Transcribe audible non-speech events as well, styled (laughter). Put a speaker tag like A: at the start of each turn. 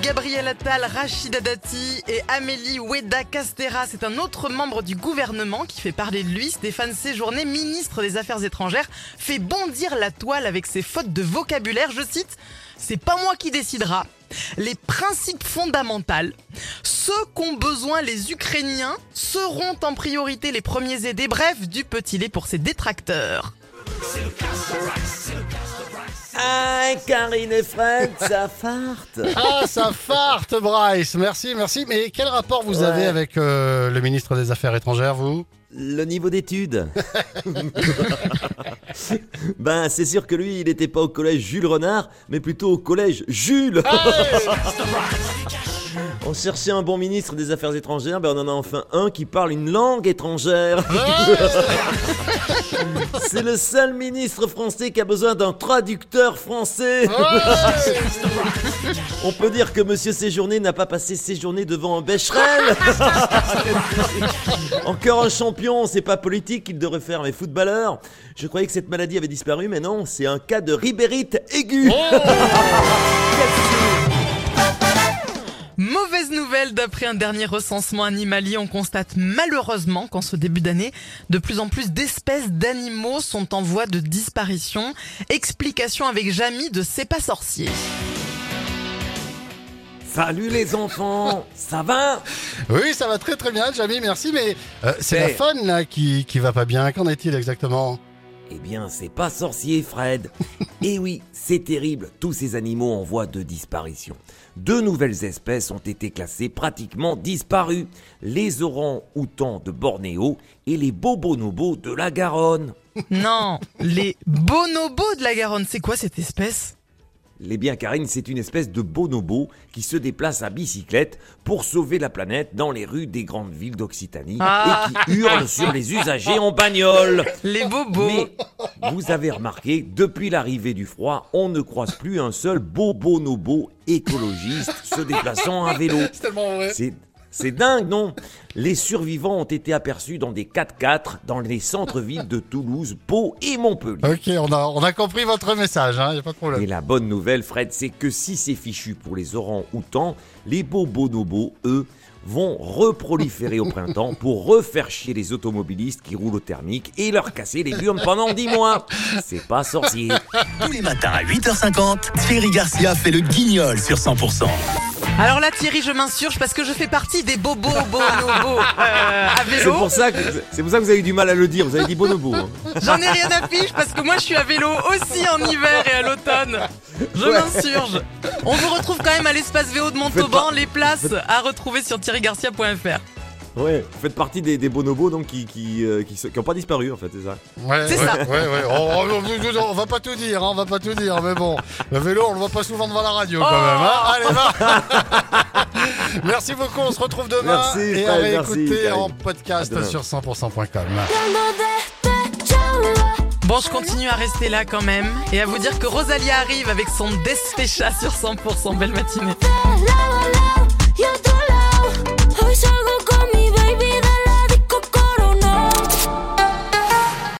A: Gabriel Attal, Rachida Dati et Amélie Oueda Castera. C'est un autre membre du gouvernement qui fait parler de lui. Stéphane Séjourné, ministre des Affaires étrangères, fait bondir la toile avec ses fautes de vocabulaire. Je cite C'est pas moi qui décidera. Les principes fondamentaux, ceux qu'ont besoin les Ukrainiens seront en priorité les premiers aidés. Bref, du petit lait pour ses détracteurs.
B: Karine et Fred, (laughs) ça farte.
C: Ah, ça farte, Bryce. Merci, merci. Mais quel rapport vous
B: Ouais.
C: avez avec euh, le ministre des Affaires étrangères, vous?
B: Le niveau d'études. (laughs) ben, c'est sûr que lui, il n'était pas au collège Jules Renard, mais plutôt au collège Jules. (laughs) On cherchait un bon ministre des Affaires étrangères, ben on en a enfin un qui parle une langue étrangère. (laughs) c'est le seul ministre français qui a besoin d'un traducteur français. (laughs) On peut dire que Monsieur Séjourné n'a pas passé ses journées devant un Becherel. (laughs) Encore un champion, c'est pas politique qu'il devrait faire, mais footballeur. Je croyais que cette maladie avait disparu, mais non, c'est un cas de ribérite aiguë.
A: Mauvaise nouvelle, d'après un dernier recensement animalier, on constate malheureusement qu'en ce début d'année, de plus en plus d'espèces d'animaux sont en voie de disparition. Explication avec Jamy de C'est pas sorcier.
B: Salut les enfants, ça va?
C: Oui, ça va très très bien, Jamie, merci. Mais euh, c'est la faune là qui, qui va pas bien. Qu'en est-il exactement?
B: Eh bien, c'est pas sorcier, Fred. (laughs) Eh oui, c'est terrible, tous ces animaux en voie de disparition. Deux nouvelles espèces ont été classées pratiquement disparues. Les orangs-outans de Bornéo et les bobonobos de la Garonne.
A: Non, les bonobos de la Garonne, c'est quoi cette espèce?
B: Les bien Karine, c'est une espèce de bonobo qui se déplace à bicyclette pour sauver la planète dans les rues des grandes villes d'Occitanie
A: Ah.
B: et qui hurle sur les usagers en bagnole. (laughs)
A: Les bobos.
B: Mais vous avez remarqué, depuis l'arrivée du froid, on ne croise plus un seul bobonobo écologiste se déplaçant à vélo. (laughs)
C: C'est tellement vrai.
B: C'est dingue, non? Les survivants ont été aperçus dans des 4x4 dans les centres-villes de Toulouse, Pau et Montpellier.
C: Ok, on a, on a compris votre message, hein, y a pas de
B: Et
C: problème.
B: la bonne nouvelle, Fred, c'est que si c'est fichu pour les orangs-outans, les beaux bonobos, eux, vont reproliférer au printemps pour refaire chier les automobilistes qui roulent au thermique et leur casser les burnes pendant 10 mois. C'est pas sorcier.
D: Tous les matins à 8h50, Thierry Garcia fait le guignol sur 100%.
A: Alors là, Thierry, je m'insurge parce que je fais partie des bobos bonobos (laughs) euh, à
B: C'est
A: vélo.
B: pour ça que c'est pour ça que vous avez eu du mal à le dire. Vous avez dit bonobo. hein.
A: J'en ai rien à fiche parce que moi je suis à vélo aussi en hiver et à l'automne. Je
B: Ouais.
A: m'insurge. On vous retrouve quand même à l'espace VO de Montauban. Les places à retrouver sur thierrygarcia.fr.
B: Ouais, vous faites partie des, des bonobos donc qui qui, euh, qui, se- qui ont pas disparu en fait, c'est ça.
C: Ouais,
A: C'est
C: ouais,
A: ça.
C: Ouais, ouais. On, on- on- on va pas tout dire, hein, on va pas tout dire, mais bon, le vélo, on le voit pas souvent devant la radio quand
A: Oh
C: même. Hein Allez, va (laughs) Merci beaucoup, on se retrouve demain
B: Merci,
C: et à
B: Fred, merci,
C: réécouter
B: Karine.
C: en podcast
B: demain.
C: sur 100%.com.
A: Bon, je continue à rester là quand même et à vous dire que Rosalia arrive avec son Despecha sur 100%. Belle matinée.